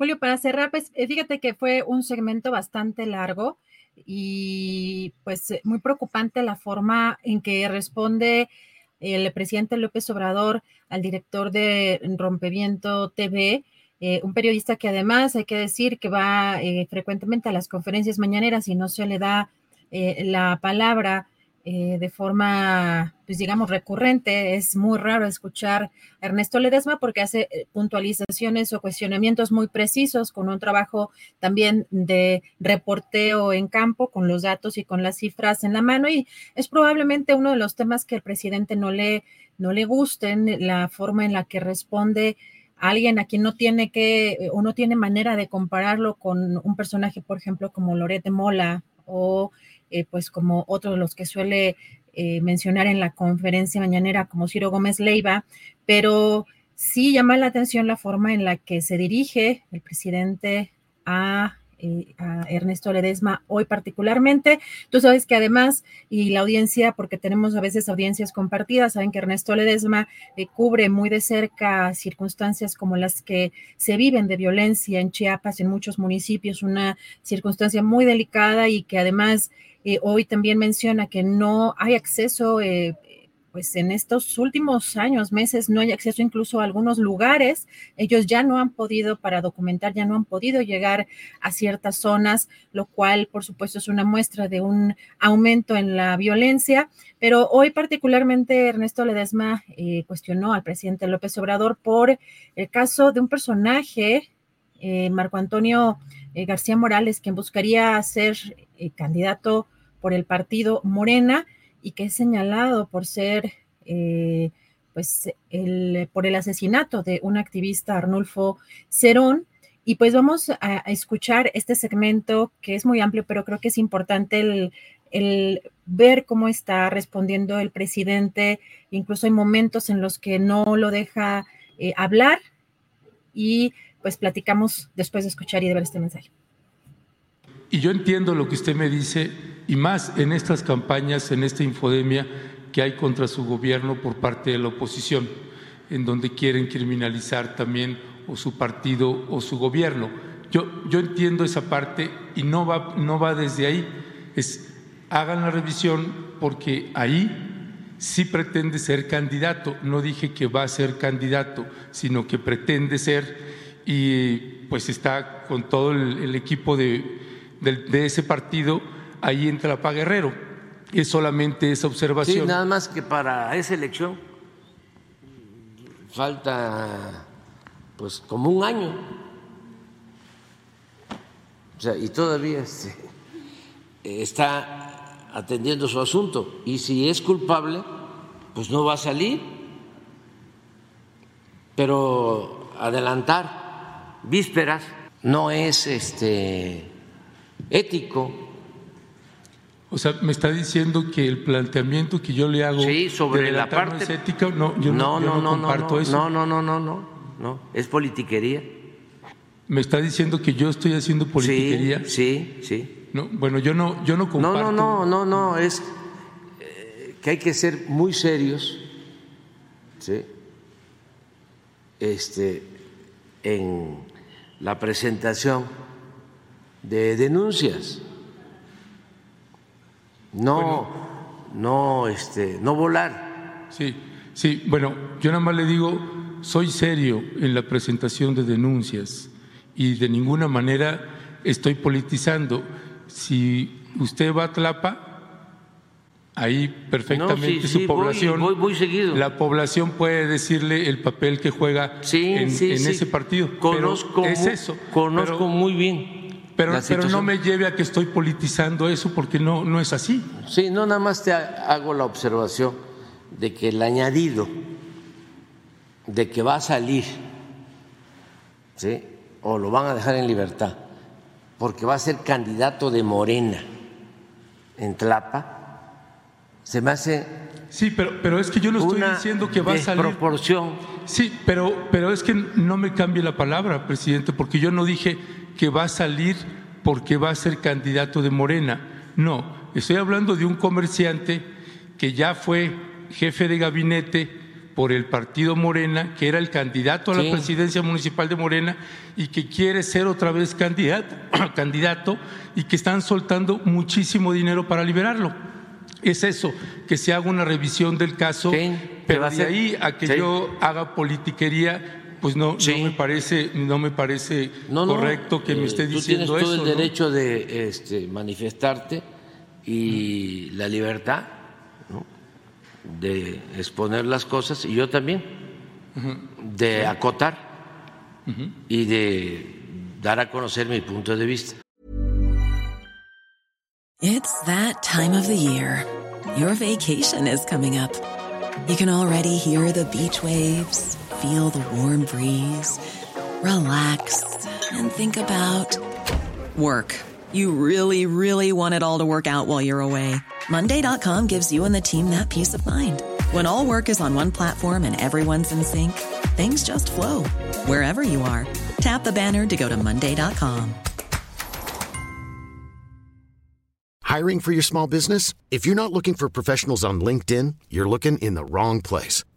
Julio, para cerrar, pues eh, fíjate que fue un segmento bastante largo y pues eh, muy preocupante la forma en que responde el presidente López Obrador al director de Rompeviento TV, eh, un periodista que además hay que decir que va frecuentemente a las conferencias mañaneras y no se le da la palabra eh, de forma, pues digamos, recurrente. Es muy raro escuchar a Ernesto Ledesma porque hace eh, puntualizaciones o cuestionamientos muy precisos con un trabajo también de reporteo en campo, con los datos y con las cifras en la mano. Y es probablemente uno de los temas que el presidente no le, no le gusten, la forma en la que responde alguien a quien no tiene que o no tiene manera de compararlo con un personaje, por ejemplo, como Loret Mola o eh, pues como otro de los que suele eh, mencionar en la conferencia mañanera, como Ciro Gómez Leiva, pero sí llama la atención la forma en la que se dirige el presidente a eh, a Ernesto Ledesma hoy particularmente. Tú sabes que además, y la audiencia, porque tenemos a veces audiencias compartidas, saben que Ernesto Ledesma eh, cubre muy de cerca circunstancias como las que se viven de violencia en Chiapas, en muchos municipios, una circunstancia muy delicada y que además eh, hoy también menciona que no hay acceso pues en estos últimos años, meses, no hay acceso incluso a algunos lugares. Ellos ya no han podido, para documentar, ya no han podido llegar a ciertas zonas, lo cual, por supuesto, es una muestra de un aumento en la violencia. Pero hoy particularmente Ernesto Ledesma eh, cuestionó al presidente López Obrador por el caso de un personaje, eh, Marco Antonio eh, García Morales, quien buscaría ser candidato por el partido Morena y que es señalado por ser, eh, pues, el, por el asesinato de un activista, Arnulfo Cerón. Y pues vamos a, escuchar este segmento que es muy amplio, pero creo que es importante el, ver cómo está respondiendo el presidente. Incluso hay momentos en los que no lo deja eh, hablar y pues platicamos después de escuchar y de ver este mensaje. Y yo entiendo lo que usted me dice, y más en estas campañas, en esta infodemia que hay contra su gobierno por parte de la oposición, en donde quieren criminalizar también o su partido o su gobierno. Yo, yo entiendo esa parte y no va, no va desde ahí. Hagan la revisión porque ahí sí pretende ser candidato. No dije que va a ser candidato, sino que pretende ser y pues está con todo el equipo de de, ese partido, ahí entra Pa Guerrero. Es solamente esa observación. Sí, nada más que para esa elección falta pues como un año. O sea, y todavía este, está atendiendo su asunto. Y si es culpable, pues no va a salir. Pero adelantar vísperas no es este ético. O sea, me está diciendo que el planteamiento que yo le hago sobre la parte no es ético, no, yo no, no, no, comparto no, eso. No, no, no, no, no, no, es politiquería. Me está diciendo que yo estoy haciendo politiquería. Sí, sí, sí. No, bueno, yo no, yo no comparto. No, no, no, no, no, es eh, que hay que ser muy serios, sí, este, en la presentación de denuncias. No, no, este, no volar. Sí, sí, bueno, yo nada más le digo, soy serio en la presentación de denuncias y de ninguna manera estoy politizando. Si usted va a Tlapa, ahí perfectamente su población, la población puede decirle el papel que juega en, ese partido. Conozco, es eso. Conozco muy bien. Pero, pero no me lleve a que estoy politizando eso porque no, no es así. Sí, no, nada más te hago la observación de que el añadido de que va a salir, ¿sí? o lo van a dejar en libertad, porque va a ser candidato de Morena en Tlapa, se me hace Sí, pero, pero es que yo no estoy diciendo que va a salir. proporción. Sí, pero, pero es que no me cambie la palabra, presidente, porque yo no dije que va a salir porque va a ser candidato de Morena. No, estoy hablando de un comerciante que ya fue jefe de gabinete por el partido Morena, que era el candidato a la presidencia municipal de Morena y que quiere ser otra vez candidato, candidato y que están soltando muchísimo dinero para liberarlo. Es eso, que se haga una revisión del caso, pero de ahí a que yo haga politiquería, pues no, no me parece, no me parece correcto que me esté diciendo eso. Tú tienes todo el derecho de este, manifestarte y la libertad de exponer las cosas y yo también, de acotar y de dar a conocer mi punto de vista. It's that time of the year. Your vacation is coming up. You can already hear the beach waves, feel the warm breeze, relax and think about work. You really, really want it all to work out while you're away. Monday.com gives you and the team that peace of mind. When all work is on one platform and everyone's in sync, things just flow wherever you are. Tap the banner to go to Monday.com. Hiring for your small business? If you're not looking for professionals on LinkedIn, you're looking in the wrong place.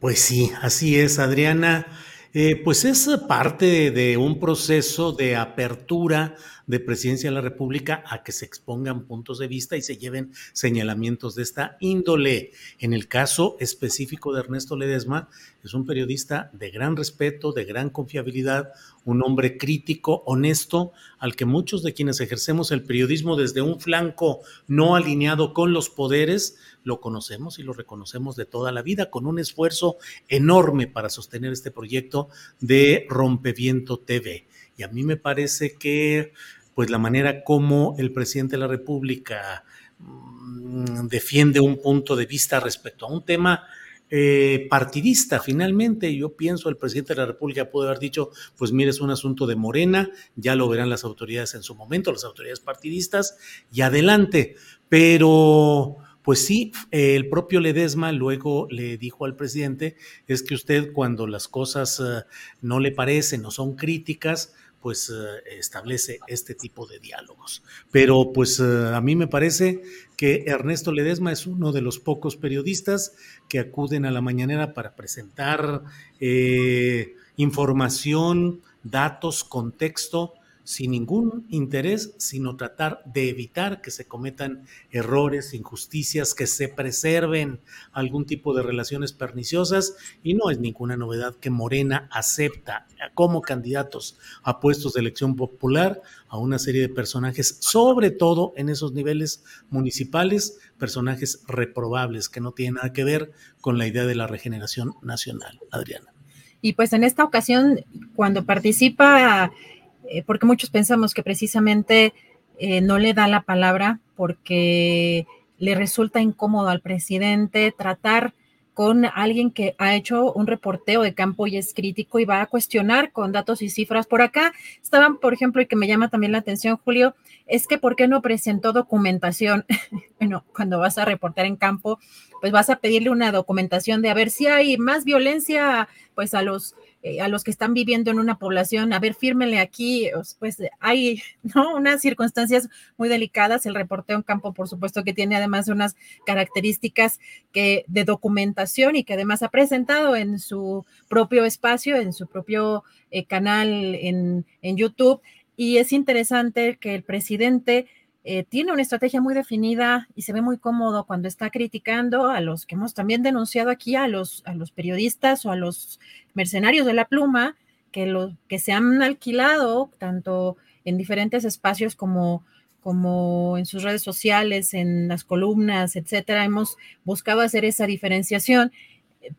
Pues sí, así es, Adriana. Eh, pues es parte de un proceso de apertura de Presidencia de la República a que se expongan puntos de vista y se lleven señalamientos de esta índole. En el caso específico de Ernesto Ledesma, es un periodista de gran respeto, de gran confiabilidad, un hombre crítico, honesto, al que muchos de quienes ejercemos el periodismo desde un flanco no alineado con los poderes, lo conocemos y lo reconocemos de toda la vida, con un esfuerzo enorme para sostener este proyecto de Rompeviento TV. Y a mí me parece que pues la manera como el presidente de la República mm, defiende un punto de vista respecto a un tema eh, partidista finalmente. Yo pienso el presidente de la República puede haber dicho, pues mire, es un asunto de Morena, ya lo verán las autoridades en su momento, las autoridades partidistas, y adelante. Pero, pues sí, el propio Ledesma luego le dijo al presidente, es que usted cuando las cosas eh, no le parecen o son críticas, pues eh, establece este tipo de diálogos. Pero pues eh, a mí me parece que Ernesto Ledesma es uno de los pocos periodistas que acuden a la mañanera para presentar eh, información, datos, contexto sin ningún interés, sino tratar de evitar que se cometan errores, injusticias, que se preserven algún tipo de relaciones perniciosas. Y no es ninguna novedad que Morena acepta como candidatos a puestos de elección popular a una serie de personajes, sobre todo en esos niveles municipales, personajes reprobables que no tienen nada que ver con la idea de la regeneración nacional. Adriana. Y pues en esta ocasión, cuando participa eh, porque muchos pensamos que precisamente eh, no le da la palabra porque le resulta incómodo al presidente tratar con alguien que ha hecho un reporteo de campo y es crítico y va a cuestionar con datos y cifras. Por acá estaban, por ejemplo, y que me llama también la atención, Julio, es que ¿por qué no presentó documentación? bueno, cuando vas a reportar en campo, pues vas a pedirle una documentación de a ver si hay más violencia, pues a los eh, a los que están viviendo en una población, a ver, fírmele aquí, pues hay ¿no? unas circunstancias muy delicadas. El reporteo en campo, por supuesto, que tiene además unas características que, de documentación y que además ha presentado en su propio espacio, en su propio eh, canal en, en YouTube. Y es interesante que el presidente eh, tiene una estrategia muy definida y se ve muy cómodo cuando está criticando a los que hemos también denunciado aquí, a los, a los periodistas o a los mercenarios de la pluma, que, lo, que se han alquilado tanto en diferentes espacios como, como en sus redes sociales, en las columnas, etcétera. Hemos buscado hacer esa diferenciación,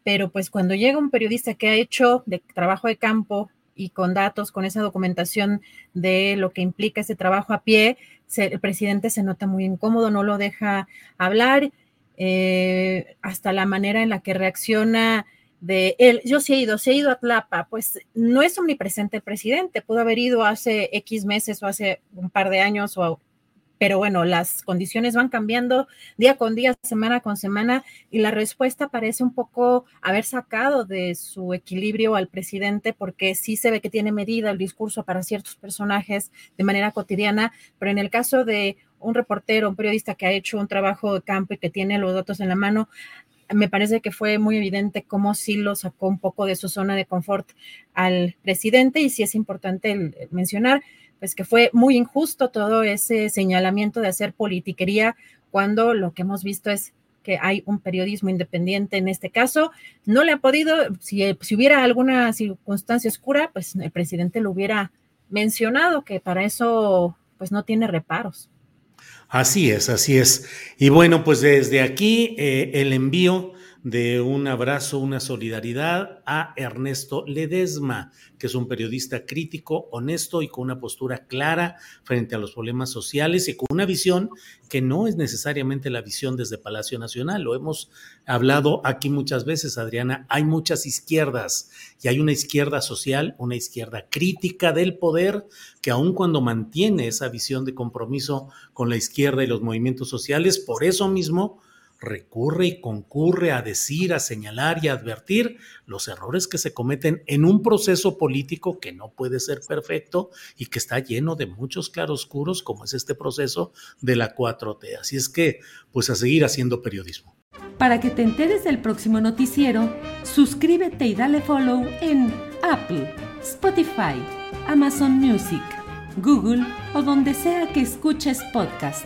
pero pues cuando llega un periodista que ha hecho de trabajo de campo y con datos, con esa documentación de lo que implica ese trabajo a pie, el presidente se nota muy incómodo, no lo deja hablar, eh, hasta la manera en la que reacciona de él. Yo sí he ido, se he ido a Tlapa, pues no es omnipresente el presidente, pudo haber ido hace X meses o hace un par de años o pero bueno, las condiciones van cambiando día con día, semana con semana, y la respuesta parece un poco haber sacado de su equilibrio al presidente, porque sí se ve que tiene medida el discurso para ciertos personajes de manera cotidiana, pero en el caso de un reportero, un periodista que ha hecho un trabajo de campo y que tiene los datos en la mano, me parece que fue muy evidente cómo sí lo sacó un poco de su zona de confort al presidente y sí es importante mencionar pues que fue muy injusto todo ese señalamiento de hacer politiquería cuando lo que hemos visto es que hay un periodismo independiente en este caso. No le ha podido, si, si hubiera alguna circunstancia oscura, pues el presidente lo hubiera mencionado, que para eso pues no tiene reparos. Así es, así es. Y bueno, pues desde aquí eh, el envío de un abrazo, una solidaridad a Ernesto Ledesma, que es un periodista crítico, honesto y con una postura clara frente a los problemas sociales y con una visión que no es necesariamente la visión desde Palacio Nacional. Lo hemos hablado aquí muchas veces, Adriana. Hay muchas izquierdas y hay una izquierda social, una izquierda crítica del poder, que aun cuando mantiene esa visión de compromiso con la izquierda y los movimientos sociales, por eso mismo recurre y concurre a decir, a señalar y a advertir los errores que se cometen en un proceso político que no puede ser perfecto y que está lleno de muchos claroscuros, como es este proceso de la 4T. Así es que, pues a seguir haciendo periodismo. Para que te enteres del próximo noticiero, suscríbete y dale follow en Apple, Spotify, Amazon Music, Google o donde sea que escuches podcast